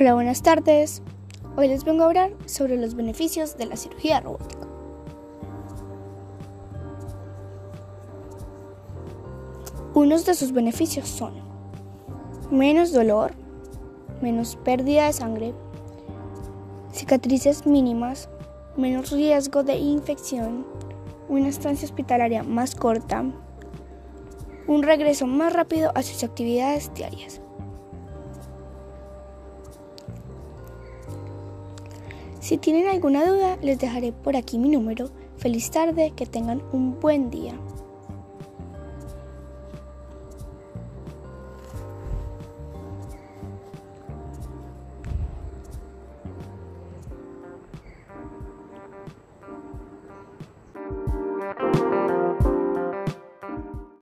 Hola, buenas tardes. Hoy les vengo a hablar sobre los beneficios de la cirugía robótica. Unos de sus beneficios son menos dolor, menos pérdida de sangre, cicatrices mínimas, menos riesgo de infección, una estancia hospitalaria más corta, un regreso más rápido a sus actividades diarias. Si tienen alguna duda, les dejaré por aquí mi número. Feliz tarde, que tengan un buen día.